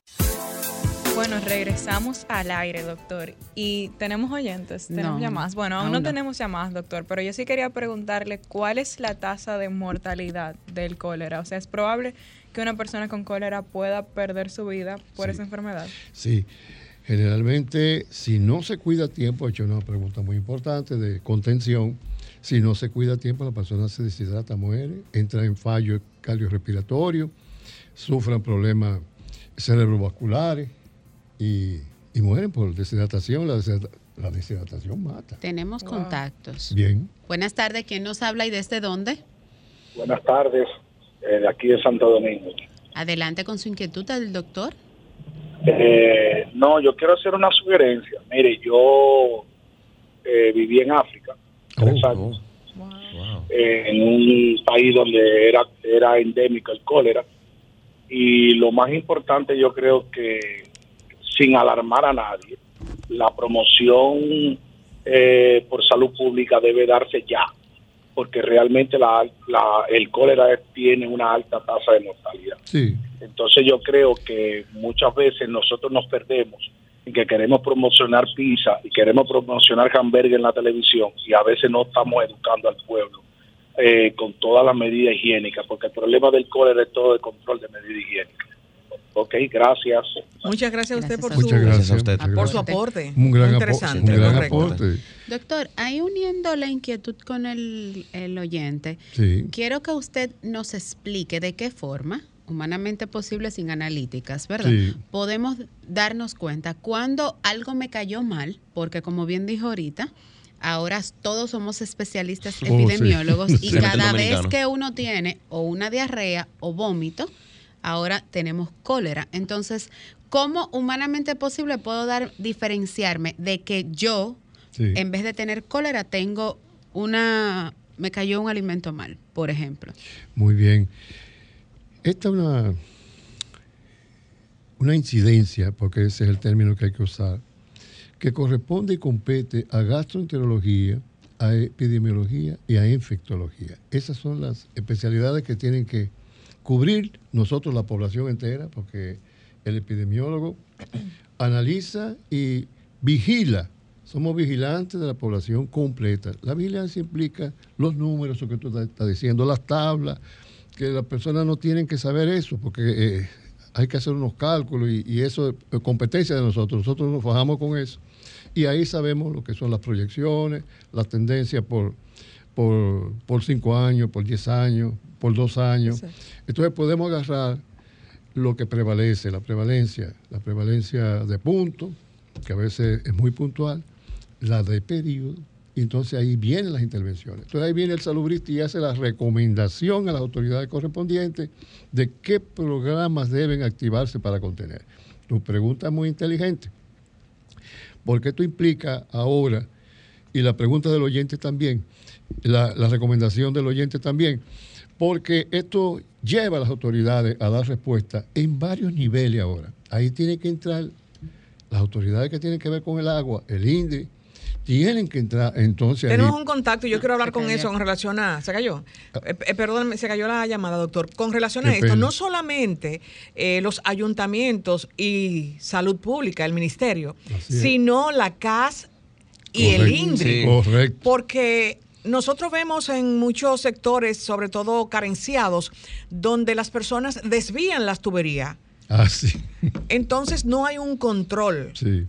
Bueno, regresamos al aire, doctor. Y tenemos oyentes, tenemos No, llamadas. Bueno, aún aún no, no. tenemos llamadas, doctor, pero yo sí quería preguntarle cuál es la tasa de mortalidad del cólera. O sea, ¿es probable que una persona con cólera pueda perder su vida por esa enfermedad? Sí, generalmente si no se cuida a tiempo, he hecho una pregunta muy importante de contención, si no se cuida a tiempo la persona se deshidrata, muere, entra en fallo cardiorrespiratorio, sufren problemas cerebrovasculares y, y mueren por deshidratación. La, deshidrata- la deshidratación mata. Tenemos Wow. contactos. Bien. Buenas tardes, ¿quién nos habla y desde dónde? Buenas tardes, eh, de aquí de Santo Domingo. Adelante con su inquietud al doctor. Eh, no, yo quiero hacer una sugerencia. Mire, yo eh, viví en África tres Oh, años, Wow. eh, en un país donde era, era endémico el cólera. Y lo más importante, yo creo que, sin alarmar a nadie, la promoción eh, por salud pública debe darse ya, porque realmente la, la- el cólera tiene una alta tasa de mortalidad. Sí, Entonces yo creo que muchas veces nosotros nos perdemos en que queremos promocionar pizza y queremos promocionar hamburger en la televisión y a veces no estamos educando al pueblo eh, con todas las medidas higiénicas, porque el problema del cólera es todo el control de medidas higiénicas. Ok, gracias. Muchas gracias a usted Gracias por a su, muchas gracias. a usted. por su Aporte. Un gran, Muy interesante. un gran aporte. Doctor, ahí uniendo la inquietud con el, el oyente, Sí. quiero que usted nos explique de qué forma humanamente posible sin analíticas, ¿verdad? Sí. Podemos darnos cuenta cuando algo me cayó mal, porque como bien dijo ahorita, ahora todos somos especialistas Oh, sí. epidemiólogos y cada vez que uno tiene o una diarrea o vómito, ahora tenemos cólera. Entonces, ¿cómo humanamente posible puedo dar diferenciarme de que yo Sí. en vez de tener cólera, tengo una, me cayó un alimento mal, por ejemplo. Muy bien. Esta es una, una incidencia, porque ese es el término que hay que usar, que corresponde y compete a gastroenterología, a epidemiología y a infectología. Esas son las especialidades que tienen que cubrir nosotros la población entera, porque el epidemiólogo analiza y vigila. Somos vigilantes de la población completa. La vigilancia implica los números, eso que tú estás diciendo, las tablas, que las personas no tienen que saber eso, porque eh, hay que hacer unos cálculos y, y eso es competencia de nosotros. Nosotros nos fajamos con eso. Y ahí sabemos lo que son las proyecciones, las tendencias por, por, por cinco años, por diez años, por dos años. Entonces podemos agarrar lo que prevalece, la prevalencia, la prevalencia de puntos, que a veces es muy puntual, la de periodo, y entonces ahí vienen las intervenciones. Entonces ahí viene el salubrista y hace la recomendación a las autoridades correspondientes de qué programas deben activarse para contener. Tu pregunta es muy inteligente, porque esto implica ahora, y la pregunta del oyente también, la, recomendación del oyente también, porque esto lleva a las autoridades a dar respuesta en varios niveles ahora. Ahí tienen que entrar las autoridades que tienen que ver con el agua, el INDRI, tienen que entrar entonces ahí- Tenemos un contacto y yo quiero hablar Se con cayó. eso en relación a. ¿Se cayó? Eh, eh, perdón, se cayó la llamada, doctor. Con relación a Qué esto, pena. no solamente eh, los ayuntamientos y salud pública, el ministerio, sino la CAS y el. INDRI. Sí. Correcto. Porque nosotros vemos en muchos sectores, sobre todo carenciados, donde las personas desvían las tuberías. Ah, sí. Entonces no hay un control. sí.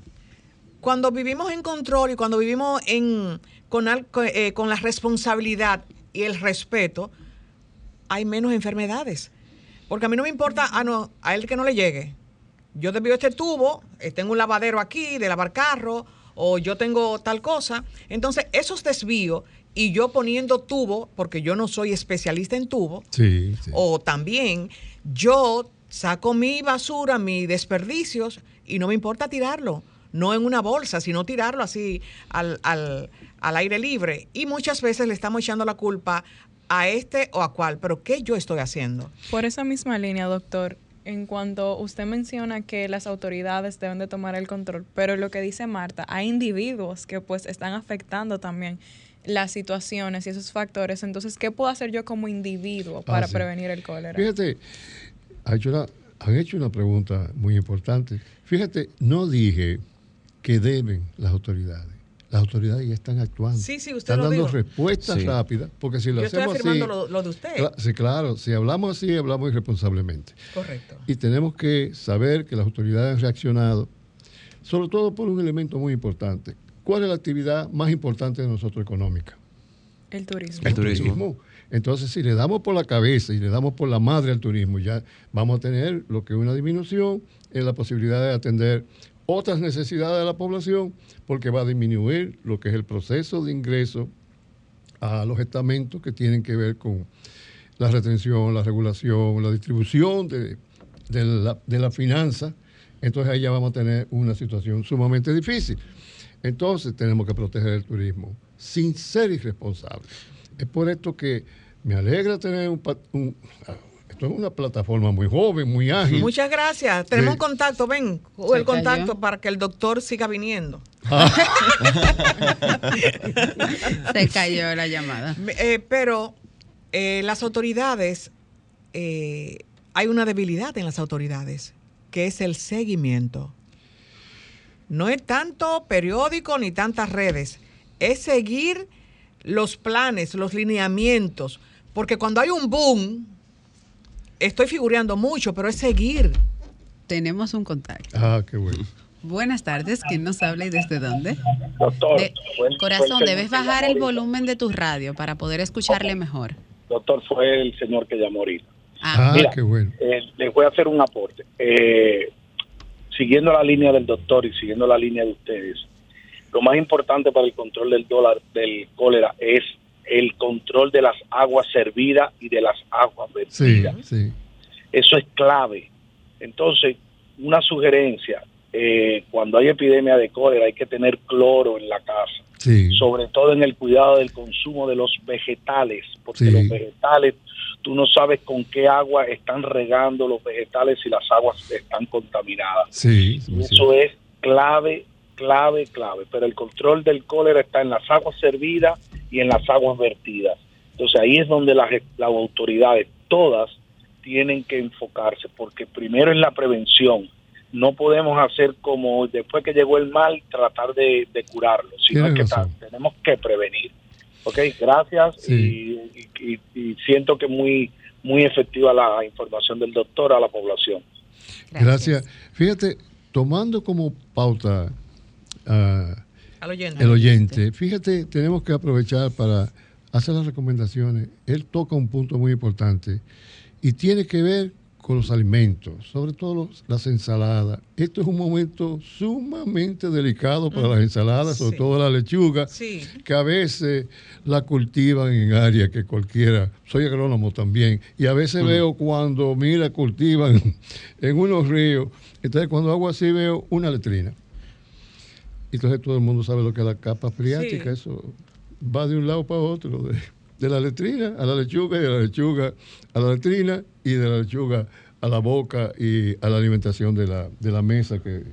Cuando vivimos en control y cuando vivimos en, con, eh, con la responsabilidad y el respeto, hay menos enfermedades. Porque a mí no me importa ah, no, a él que no le llegue. Yo desvío este tubo, eh, tengo un lavadero aquí de lavar carro, o yo tengo tal cosa. Entonces, esos desvíos y yo poniendo tubo, porque yo no soy especialista en tubo, Sí, sí. o también yo saco mi basura, mis desperdicios y no me importa tirarlo, no en una bolsa, sino tirarlo así al, al- al aire libre. Y muchas veces le estamos echando la culpa a este o a cual, pero ¿qué yo estoy haciendo? Por esa misma línea, doctor, en cuanto usted menciona que las autoridades deben de tomar el control, pero lo que dice Marta, hay individuos que pues están afectando también las situaciones y esos factores. Entonces, ¿qué puedo hacer yo como individuo Ah, para sí. prevenir el cólera? Fíjate, ha hecho una- han hecho una pregunta muy importante. Fíjate, no dije que deben las autoridades. Las autoridades ya están actuando. Sí, sí, usted Están lo dando dijo. respuestas Sí. rápidas, porque si lo Yo estoy hacemos afirmando así... lo, lo de usted. Sí, claro, si hablamos así, hablamos irresponsablemente. Correcto. Y tenemos que saber que las autoridades han reaccionado, sobre todo por un elemento muy importante. ¿Cuál es la actividad más importante de nosotros económica? El turismo. El turismo. Entonces, si le damos por la cabeza y le damos por la madre al turismo, ya vamos a tener lo que es una disminución en la posibilidad de atender otras necesidades de la población, porque va a disminuir lo que es el proceso de ingreso a los estamentos que tienen que ver con la retención, la regulación, la distribución de, la, finanza. Entonces ahí ya vamos a tener una situación sumamente difícil. Entonces tenemos que proteger el turismo sin ser irresponsables. Es por esto que me alegra tener un- esto es una plataforma muy joven, muy ágil. Muchas gracias. Tenemos Sí. un contacto, ven, el contacto cayó. para que el doctor siga viniendo. Se cayó la llamada. Eh, pero eh, las autoridades, eh, hay una debilidad en las autoridades, que es el seguimiento. No es tanto periódico ni tantas redes, es seguir los planes, los lineamientos, porque cuando hay un boom, estoy figureando mucho, pero es seguir. Tenemos un contacto. Ah, qué bueno. Buenas tardes, ¿quién nos habla y desde dónde? Doctor, De- el- corazón, debes bajar el volumen de tu radio para poder escucharle mejor. Doctor, fue el señor que llamó ahorita. Ah, Mira, qué bueno. eh, les voy a hacer un aporte. Eh, siguiendo la línea del doctor y siguiendo la línea de ustedes, lo más importante para el control del dólar, del cólera, es el control de las aguas servidas y de las aguas Sí, vertidas. sí. Eso es clave. Entonces, una sugerencia, eh, cuando hay epidemia de cólera hay que tener cloro en la casa, Sí. sobre todo en el cuidado del consumo de los vegetales, porque Sí. los vegetales, tú no sabes con qué agua están regando los vegetales si las aguas están contaminadas. Sí, Y eso es clave, clave, clave. Pero el control del cólera está en las aguas servidas y en las aguas vertidas. Entonces ahí es donde las, las autoridades, todas, tienen que enfocarse, porque primero en la prevención. No podemos hacer como después que llegó el mal, tratar de, de curarlo, sino que tenemos que prevenir. Ok, gracias Sí. y, y- y- y siento que muy muy efectiva la información del doctor a la población. Gracias. Fíjate, tomando como pauta ah, Al oyente. el oyente, fíjate, tenemos que aprovechar para hacer las recomendaciones. Él toca un punto muy importante y tiene que ver con los alimentos, sobre todo los- las ensaladas. Esto es un momento sumamente delicado para las ensaladas, sobre Sí. todo la lechuga, Sí. que a veces la cultivan en áreas que cualquiera, soy agrónomo también, y a veces veo cuando, mira, cultivan en unos ríos, entonces cuando hago así veo una letrina. Entonces todo el mundo sabe lo que es la capa freática, Sí. eso va de un lado para otro, de, de la letrina a la lechuga y de la lechuga a la letrina y de la lechuga a la boca y a la alimentación de la, de la mesa que...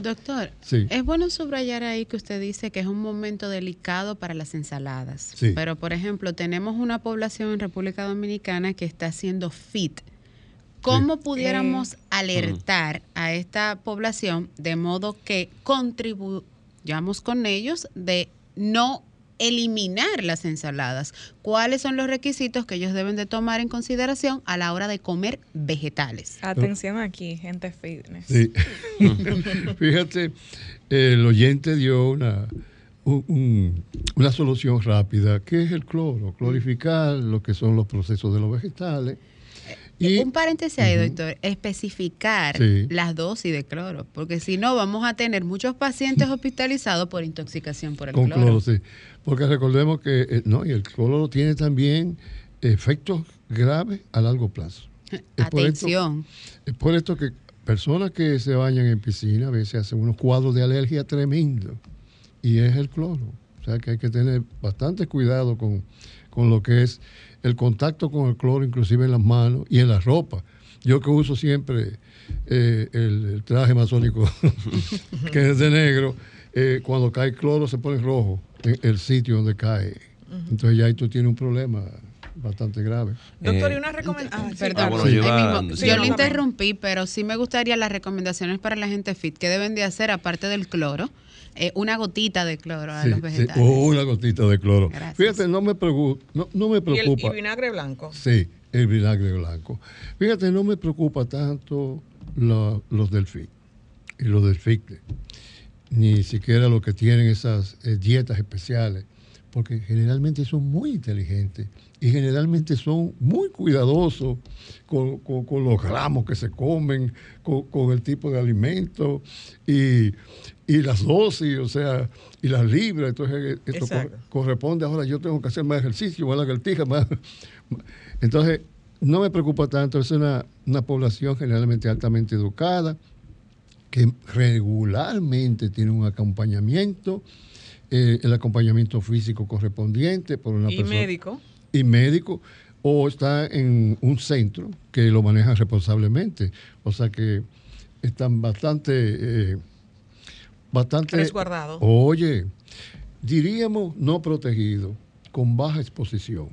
Doctor, Sí. es bueno subrayar ahí que usted dice que es un momento delicado para las ensaladas. Sí. Pero, por ejemplo, tenemos una población en República Dominicana que está haciendo fit. ¿Cómo pudiéramos alertar a esta población de modo que contribuyamos con ellos de no eliminar las ensaladas? ¿Cuáles son los requisitos que ellos deben de tomar en consideración a la hora de comer vegetales? Atención aquí, gente fitness. Sí. Fíjate, el oyente dio una, un- un- una solución rápida, que es el cloro, clorificar lo que son los procesos de los vegetales. Y, Un paréntesis ahí, doctor, especificar Sí. las dosis de cloro, porque si no vamos a tener muchos pacientes hospitalizados por intoxicación por el con cloro. cloro, sí. Porque recordemos que eh, no, y el cloro tiene también efectos graves a largo plazo. Es por esto- Atención. Es por esto que personas que se bañan en piscina a veces hacen unos cuadros de alergia tremendos y es el cloro. O sea que hay que tener bastante cuidado con, con lo que es el contacto con el cloro, inclusive en las manos y en la ropa. Yo que uso siempre eh, el, el traje masónico que es de negro, eh, cuando cae cloro se pone rojo en el sitio donde cae. Entonces ya ahí tú tienes un problema bastante grave. Doctor, Eh, y una recomendación. Perdón, Ah, bueno, ahí yo sí, también. interrumpí, pero sí me gustaría las recomendaciones para la gente fit. ¿Qué deben de hacer aparte del cloro? Eh, una gotita de cloro a Sí, los sí. vegetales. O una gotita de cloro. Gracias. Fíjate, no me, pregu- no, no me Y, el, y preocupa. vinagre blanco. Sí, el vinagre blanco. Fíjate, no me preocupa tanto lo- los del FIC y los del FICTE, ni siquiera los que tienen esas eh, dietas especiales, porque generalmente son muy inteligentes y generalmente son muy cuidadosos con, con- con los gramos que se comen, con, con el tipo de alimento y, y las dosis, o sea, y las libras. Entonces, eh, esto Exacto. corresponde ahora, yo tengo que hacer más ejercicio, más lagartija, más. Entonces, no me preocupa tanto, es una, una población generalmente altamente educada, que regularmente tiene un acompañamiento, eh, el acompañamiento físico correspondiente por una Y persona médico. y médico o está en un centro que lo maneja responsablemente. O sea que están bastante, eh, bastante, Resguardado. oye, diríamos no protegido, con baja exposición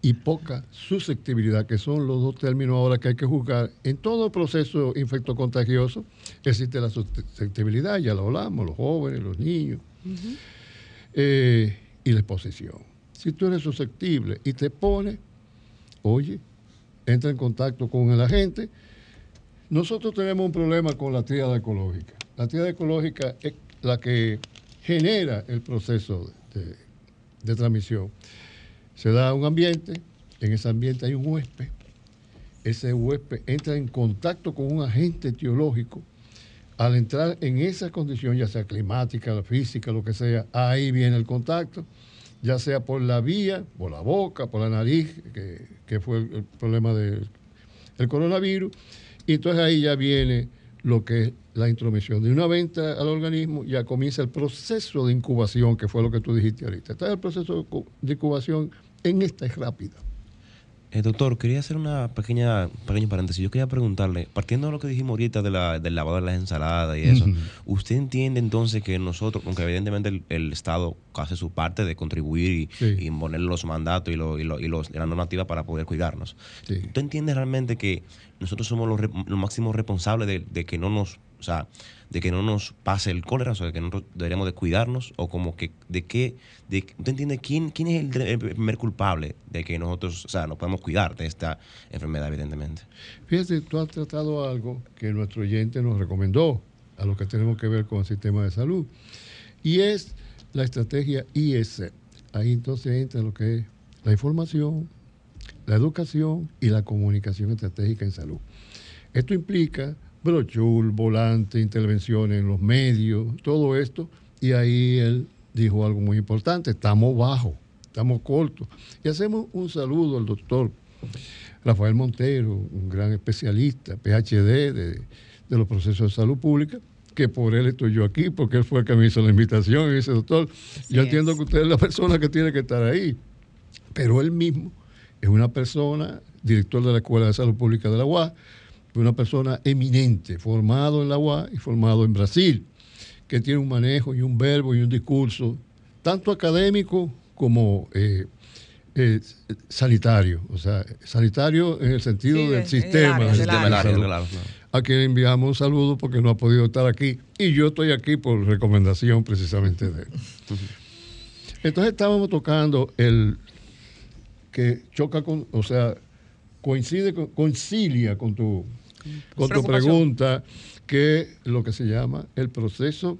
y poca susceptibilidad, que son los dos términos ahora que hay que juzgar. En todo proceso infectocontagioso existe la susceptibilidad, ya lo hablamos, los jóvenes, los niños, eh, y la exposición. Si tú eres susceptible y te pones, oye, entra en contacto con el agente. Nosotros tenemos un problema con la tríada ecológica. La tríada ecológica es la que genera el proceso de, transmisión. Se da un ambiente, en ese ambiente hay un huésped, ese huésped entra en contacto con un agente etiológico, al entrar en esa condición, ya sea climática, física, lo que sea, ahí viene el contacto, ya sea por la vía, por la boca, por la nariz, que, fue el, problema del el coronavirus, y entonces ahí ya viene lo que es la intromisión. De una venta al organismo ya comienza el proceso de incubación, que fue lo que tú dijiste ahorita. Entonces el proceso de incubación en esta es rápida. Eh, doctor, quería hacer una pequeña pequeño paréntesis. Yo quería preguntarle, partiendo de lo que dijimos ahorita de la, del lavado de las ensaladas y eso. ¿usted entiende entonces que nosotros, aunque evidentemente el, el Estado hace su parte de contribuir y, Sí. y poner los mandatos y, lo, y, lo- y los, la normativa para poder cuidarnos, Sí. ¿usted entiende realmente que nosotros somos los, re- los máximos responsables de, de que no nos, o sea, de que no nos pase el cólera, o sea, de que nosotros deberíamos de cuidarnos, o como que, de qué, de, ¿usted entiende quién, quién es el, primer culpable de que nosotros, o sea, nos podemos cuidar de esta enfermedad, evidentemente? Fíjate, tú has tratado algo que nuestro oyente nos recomendó a lo que tenemos que ver con el sistema de salud, y es la estrategia IS. Ahí entonces entra lo que es la información, la educación y la comunicación estratégica en salud. Esto implica brochure, volante, intervenciones en los medios, todo esto, y ahí él dijo algo muy importante, estamos bajos, estamos cortos. Y hacemos un saludo al doctor Rafael Montero, un gran especialista, PhD de, de los procesos de salud pública, que por él estoy yo aquí, porque él fue el que me hizo la invitación y dice, doctor, yo entiendo que usted es la persona que tiene que estar ahí, pero él mismo es una persona, director de la Escuela de Salud Pública de la UAS, una persona eminente, formado en la UAS y formado en Brasil, que tiene un manejo y un verbo y un discurso, tanto académico como eh, eh, sanitario, o sea, sanitario en el sentido Sí, del sistema, área. de Claro, salud, claro, claro. a quien enviamos un saludo porque no ha podido estar aquí y yo estoy aquí por recomendación precisamente de él. Entonces estábamos tocando el que choca con, o sea, coincide, con- concilia con tu, con tu pregunta, que es lo que se llama el proceso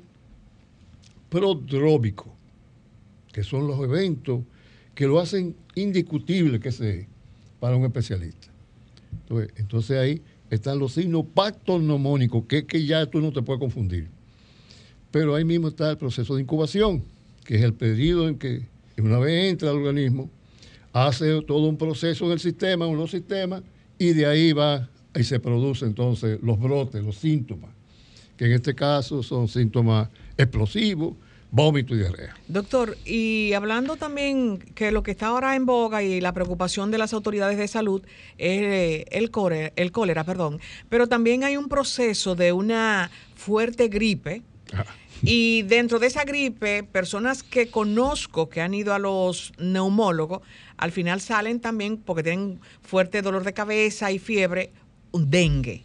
prodrómico, que son los eventos que lo hacen indiscutible que se para un especialista. Entonces, entonces ahí están los signos patognomónicos, que es que ya tú no te puedes confundir. Pero ahí mismo está el proceso de incubación, que es el periodo en que una vez entra al organismo, hace todo un proceso en el sistema, en los sistemas, y de ahí va y se producen entonces los brotes, los síntomas, que en este caso son síntomas explosivos, vómito y diarrea. Doctor, y hablando también que lo que está ahora en boga y la preocupación de las autoridades de salud es eh, el cólera, el cólera, perdón, pero también hay un proceso de una fuerte gripe y dentro de esa gripe, personas que conozco que han ido a los neumólogos, al final salen también porque tienen fuerte dolor de cabeza y fiebre, dengue.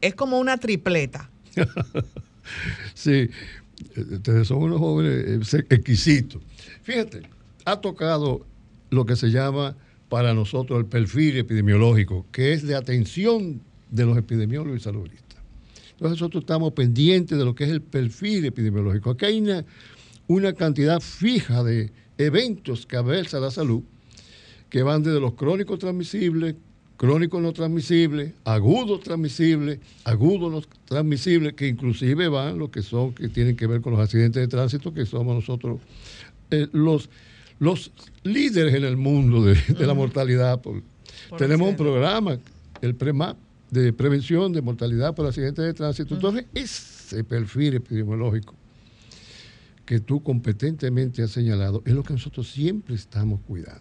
Es como una tripleta. Sí, ustedes son unos jóvenes eh, exquisitos. Fíjate, ha tocado lo que se llama para nosotros el perfil epidemiológico, que es de atención de los epidemiólogos y saludistas. Entonces nosotros estamos pendientes de lo que es el perfil epidemiológico. Aquí hay una, una cantidad fija de eventos que aversa la salud, que van desde los crónicos transmisibles, crónicos no transmisibles, agudos transmisibles, agudos no transmisibles, que inclusive van los que son, que tienen que ver con los accidentes de tránsito, que somos nosotros eh, los, los líderes en el mundo de, de la mortalidad. por- Por tenemos un programa, el PREMAP, de prevención de mortalidad por accidentes de tránsito. Entonces, ese perfil epidemiológico que tú competentemente has señalado es lo que nosotros siempre estamos cuidando.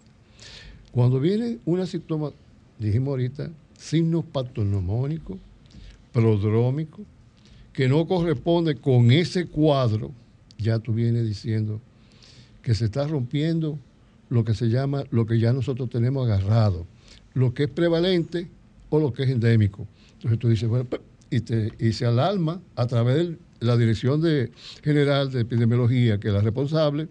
Cuando viene una síntoma, dijimos ahorita, signos patognomónicos, prodrómicos, que no corresponde con ese cuadro, ya tú vienes diciendo que se está rompiendo lo que se llama, lo que ya nosotros tenemos agarrado, lo que es prevalente o lo que es endémico. Entonces tú dices, bueno, pe- y, te, y se alarma a través de la Dirección de, General de Epidemiología, que es la responsable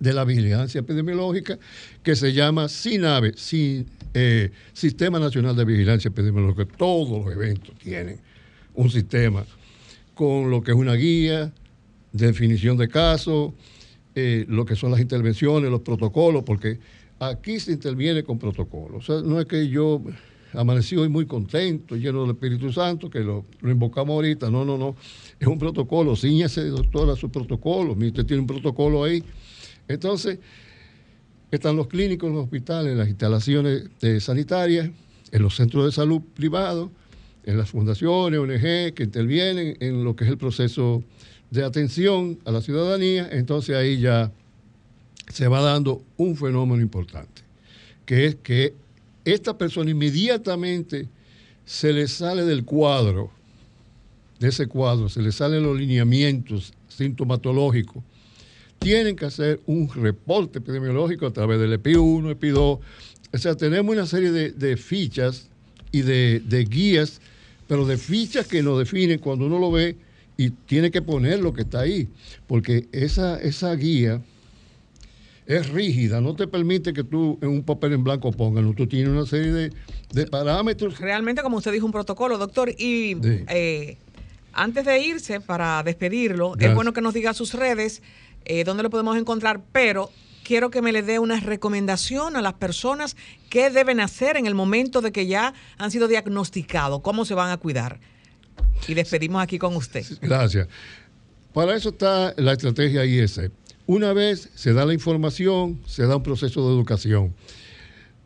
de la vigilancia epidemiológica, que se llama SINAVE, Sin- eh, Sistema Nacional de Vigilancia Epidemiológica. Todos los eventos tienen un sistema con lo que es una guía, definición de casos, eh, lo que son las intervenciones, los protocolos, porque aquí se interviene con protocolos. O sea, no es que yo amaneció hoy muy contento, lleno del Espíritu Santo, que lo, invocamos ahorita. No, no, no. Es un protocolo. Cíñase, doctora, su protocolo. Usted tiene un protocolo ahí. Entonces, están los clínicos, los hospitales, las instalaciones eh, sanitarias, en los centros de salud privados, en las fundaciones, ONG que intervienen en lo que es el proceso de atención a la ciudadanía. Entonces ahí ya se va dando un fenómeno importante, que es que esta persona inmediatamente se le sale del cuadro, de ese cuadro, se le salen los lineamientos sintomatológicos. Tienen que hacer un reporte epidemiológico a través del EPI 1, EPI 2. O sea, tenemos una serie de, de fichas y de, de guías, pero de fichas que nos definen cuando uno lo ve y tiene que poner lo que está ahí, porque esa, esa guía es rígida, no te permite que tú en un papel en blanco pongas, tú tienes una serie de, de parámetros. Realmente, como usted dijo, un protocolo, doctor. Y Sí. eh, antes de irse, para despedirlo, es bueno que nos diga sus redes, eh, dónde lo podemos encontrar, pero quiero que me le dé una recomendación a las personas qué deben hacer en el momento de que ya han sido diagnosticados, cómo se van a cuidar. Y despedimos aquí con usted. Gracias. Para eso está la estrategia IS. Una vez se da la información, se da un proceso de educación.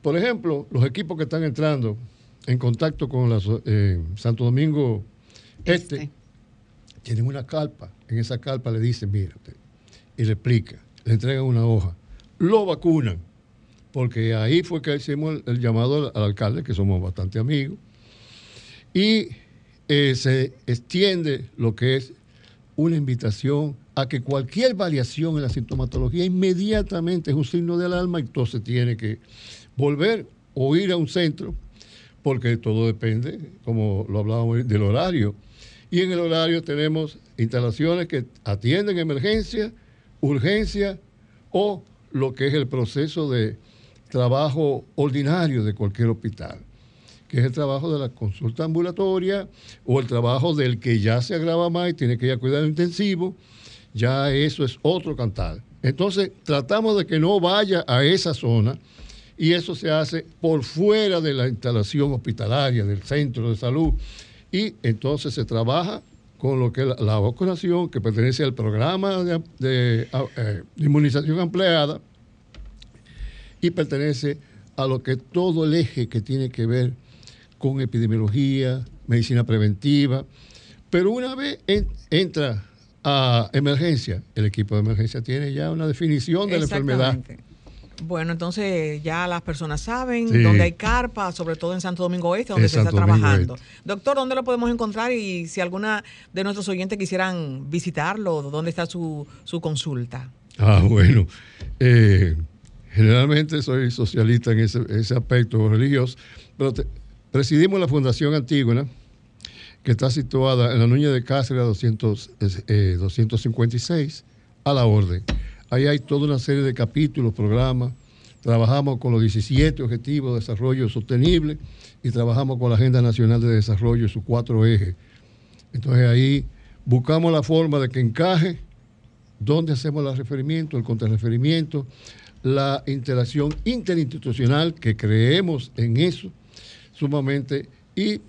Por ejemplo, los equipos que están entrando en contacto con la eh, Santo Domingo Este, Este. tienen una carpa. En esa carpa le dicen, mírate, y le explica, le entregan una hoja, lo vacunan, porque ahí fue que hicimos el, llamado al, al alcalde, que somos bastante amigos, y eh, se extiende lo que es una invitación a que cualquier variación en la sintomatología inmediatamente es un signo de alarma, entonces tiene que volver o ir a un centro, porque todo depende, como lo hablábamos, del horario. Y en el horario tenemos instalaciones que atienden emergencia, urgencia o lo que es el proceso de trabajo ordinario de cualquier hospital que es el trabajo de la consulta ambulatoria o el trabajo del que ya se agrava más y tiene que ir a cuidado intensivo, ya eso es otro cantar. Entonces, tratamos de que no vaya a esa zona y eso se hace por fuera de la instalación hospitalaria, del centro de salud. Y entonces se trabaja con lo que la, vacunación, que pertenece al programa eh, de inmunización ampliada y pertenece a lo que todo el eje que tiene que ver con epidemiología, medicina preventiva. Pero una vez en- entra a emergencia, el equipo de emergencia tiene ya una definición de la enfermedad. Bueno, entonces ya las personas saben Sí. dónde hay carpa, sobre todo en Santo Domingo Este, donde se está Domingo trabajando. Este. Doctor, ¿dónde lo podemos encontrar? Y si alguna de nuestros oyentes quisieran visitarlo, ¿dónde está su, su consulta? Ah, bueno. Eh, generalmente soy socialista en ese, ese aspecto religioso, pero te- presidimos la Fundación Antígona, que está situada en la Nuña de Cáceres 200, eh, 256, a la orden. Ahí hay toda una serie de capítulos, programas. Trabajamos con los 17 Objetivos de Desarrollo Sostenible y trabajamos con la Agenda Nacional de Desarrollo y sus cuatro ejes. Entonces ahí buscamos la forma de que encaje dónde hacemos el referimiento, el contrarreferimiento, la interacción interinstitucional, que creemos en eso sumamente, y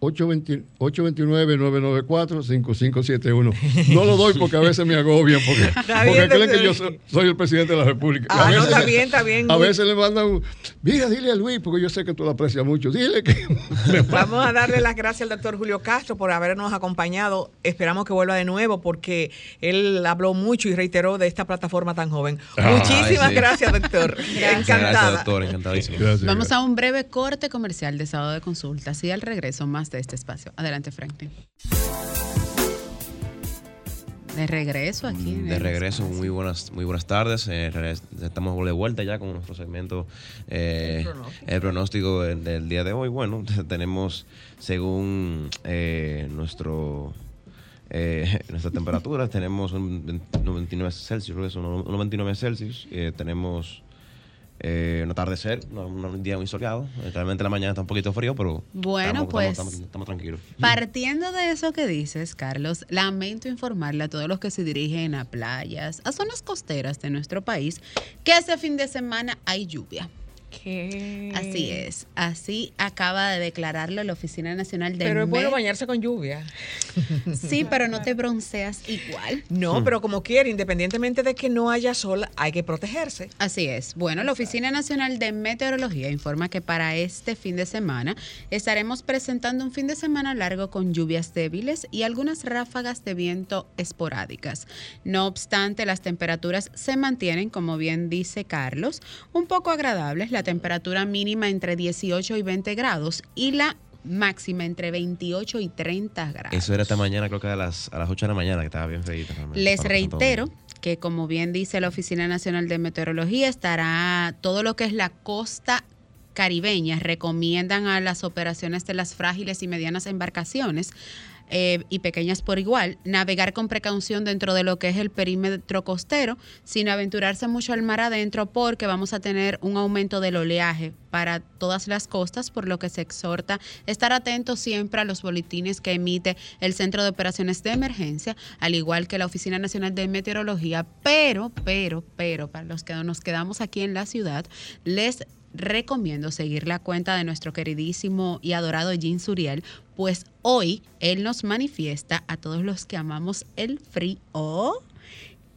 829-994-5571. No lo doy porque a veces me agobian, porque, porque creen que yo soy, soy el presidente de la República. Ah, a no, veces, está bien, está bien. A veces le mandan, un, mira, dile a Luis, porque yo sé que tú lo aprecias mucho, dile que... Vamos a darle las gracias al doctor Julio Castro por habernos acompañado. Esperamos que vuelva de nuevo porque él habló mucho y reiteró de esta plataforma tan joven. Ah, Muchísimas sí. gracias, doctor. Gracias, Encantada. doctor. Encantadísimo. Gracias, Vamos gracias. a un breve corte comercial de sábado de consultas y al regreso más de este espacio. Adelante, Franklin. De regreso aquí. en De regreso, espacio. muy buenas, muy buenas tardes. Eh, estamos de vuelta ya con nuestro segmento, eh, el pronóstico del, del día de hoy. Bueno, tenemos según eh, nuestro eh, nuestra temperatura, tenemos un 20 99 Celsius, unos 99 Celsius. Eh, tenemos eh, un atardecer, un, un día muy soleado. Realmente la mañana está un poquito frío, pero Bueno, estamos, pues, estamos- estamos- estamos tranquilos. Partiendo de eso que dices, Carlos, lamento informarle a todos los que se dirigen a playas, a zonas costeras de nuestro país, que este fin de semana hay lluvia. ¿Qué? Así es, así acaba de declararlo la Oficina Nacional de Pero es bueno bañarse con lluvia. Sí, pero no te bronceas igual. No, pero como quiera, independientemente de que no haya sol, hay que protegerse. Así es. Bueno, la Oficina Nacional de Meteorología informa que para este fin de semana estaremos presentando un fin de semana largo con lluvias débiles y algunas ráfagas de viento esporádicas. No obstante, las temperaturas se mantienen, como bien dice Carlos, un poco agradables. La temperatura mínima entre 18 y 20 grados y la máxima entre 28 y 30 grados. Eso era esta mañana, creo que a las, a las 8 de la mañana, que estaba bien realmente, Les reitero que, como bien dice la Oficina Nacional de Meteorología, estará todo lo que es la costa caribeña. Recomiendan a las operaciones de las frágiles y medianas embarcaciones. Eh, y pequeñas por igual, navegar con precaución dentro de lo que es el perímetro costero, sin aventurarse mucho al mar adentro, porque vamos a tener un aumento del oleaje para todas las costas, por lo que se exhorta estar atentos siempre a los boletines que emite el Centro de Operaciones de Emergencia, al igual que la Oficina Nacional de Meteorología, pero, pero, pero, para los que nos quedamos aquí en la ciudad, les recomiendo seguir la cuenta de nuestro queridísimo y adorado Jean Suriel, pues hoy él nos manifiesta a todos los que amamos el frío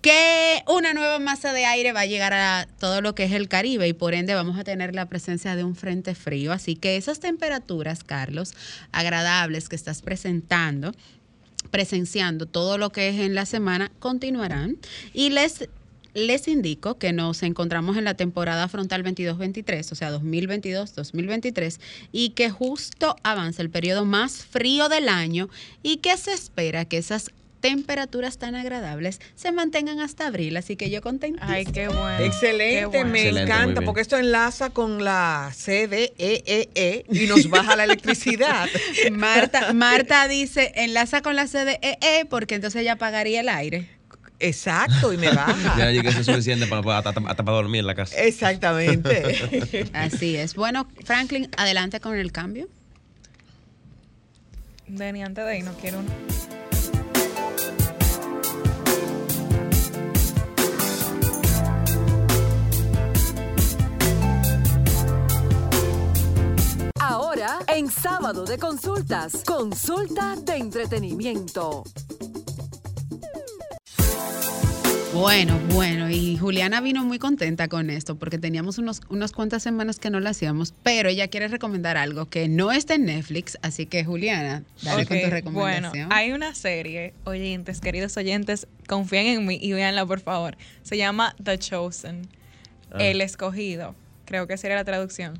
que una nueva masa de aire va a llegar a todo lo que es el Caribe y por ende vamos a tener la presencia de un frente frío. Así que esas temperaturas, Carlos, agradables que estás presentando, presenciando todo lo que es en la semana, continuarán. Y les, les indico que nos encontramos en la temporada frontal 22-23, o sea, 2022-2023, y que justo avanza el periodo más frío del año y que se espera que esas temperaturas tan agradables se mantengan hasta abril, así que yo contenta. Ay, qué bueno. Excelente, qué bueno. me Excelente, encanta, porque esto enlaza con la CDEE E y nos baja la electricidad. Marta, Marta dice, enlaza con la CDEE porque entonces ella pagaría el aire. Exacto, y me baja. Ya llegué, eso es suficiente para, para- hasta, hasta para dormir en la casa. Exactamente. Así es. Bueno, Franklin, adelante con el cambio. Dani, antes de ahí, no quiero un... Ahora, en sábado de consultas, consulta de entretenimiento. Bueno, bueno, y Juliana vino muy contenta con esto porque teníamos unos, unas cuantas semanas que no lo hacíamos, pero ella quiere recomendar algo que no está en Netflix, así que Juliana, dale con tu Bueno, recomendación. hay una serie, oyentes, queridos oyentes, confíen en mí y véanla, por favor. Se llama The Chosen, Ah. El Escogido. Creo que sería la traducción.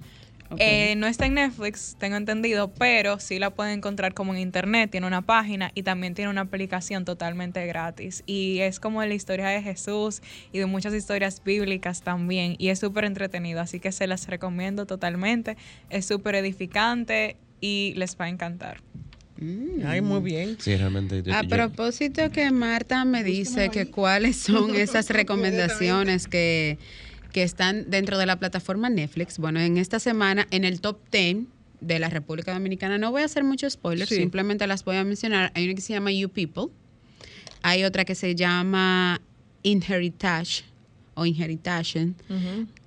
Eh, no está en Netflix, tengo entendido, pero sí la pueden encontrar como en internet, tiene una página y también tiene una aplicación totalmente gratis. Y es como la historia de Jesús y de muchas historias bíblicas también. Y es súper entretenido, así que se las recomiendo totalmente. Es súper edificante y les va a encantar. Mm. Ay, muy bien. Sí, realmente. yo- A yo- propósito que Marta me dice que cuáles son esas recomendaciones que, que están dentro de la plataforma Netflix. Bueno, en esta semana en el top 10 de la República Dominicana, no voy a hacer muchos spoilers, Sí. simplemente las voy a mencionar. Hay una que se llama You People, hay otra que se llama Inheritage o Inheritation.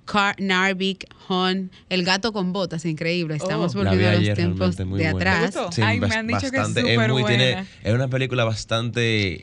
Car Narvik, Hon, El gato con botas, increíble. Estamos Oh. Volviendo a los ayer, tiempos de buena. atrás. Sí, Ay, me han dicho que es súper muy- tiene- buena. es una película bastante,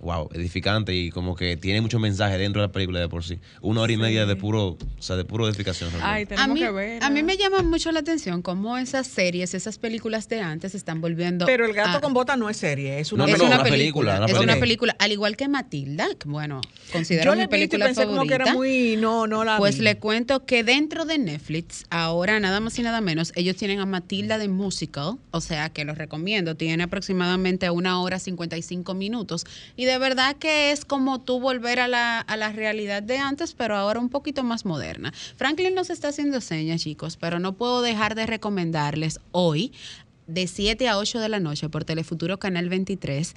wow, edificante y como que tiene mucho mensaje dentro de la película de por sí. Una hora y media de puro, o sea, de puro edificación. Ay, realmente. A tenemos mí, que ver. a mí me llama mucho la atención cómo esas series, esas películas de antes se están volviendo. Pero el gato a- con bota no es serie, es una No, es una una película, es una película. al igual que Matilda, que bueno, considero Yo mi película pensé como que favorita. era muy. No, no la Pues vi. le cuento que dentro de Netflix, ahora nada más y nada menos, ellos tienen a Matilda de Musical, o sea que los recomiendo, tiene aproximadamente una hora 55 minutos y de verdad que es como tú volver a la, a la realidad de antes, pero ahora un poquito más moderna. Franklin nos está haciendo señas, chicos, pero no puedo dejar de recomendarles hoy, de 7 a 8 de la noche por Telefuturo Canal 23,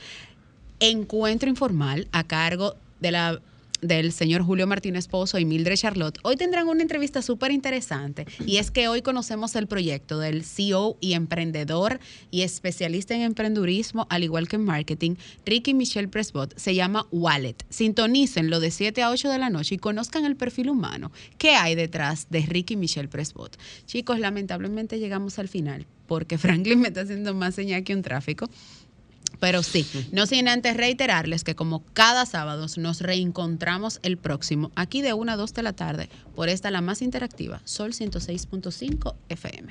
Encuentro Informal a cargo de la del señor Julio Martínez Pozo y Mildred Charlotte, hoy tendrán una entrevista súper interesante y es que hoy conocemos el proyecto del CEO y emprendedor y especialista en emprendurismo, al igual que en marketing, Ricky Michelle Presbot. Se llama Wallet. Sintonícenlo de 7 a 8 de la noche y conozcan el perfil humano. ¿Qué hay detrás de Ricky Michelle Presbot? Chicos, lamentablemente llegamos al final porque Franklin me está haciendo más señal que un tráfico. Pero sí, no sin antes reiterarles que como cada sábado nos reencontramos el próximo, aquí de 1 a 2 de la tarde, por esta la más interactiva, Sol 106.5 FM.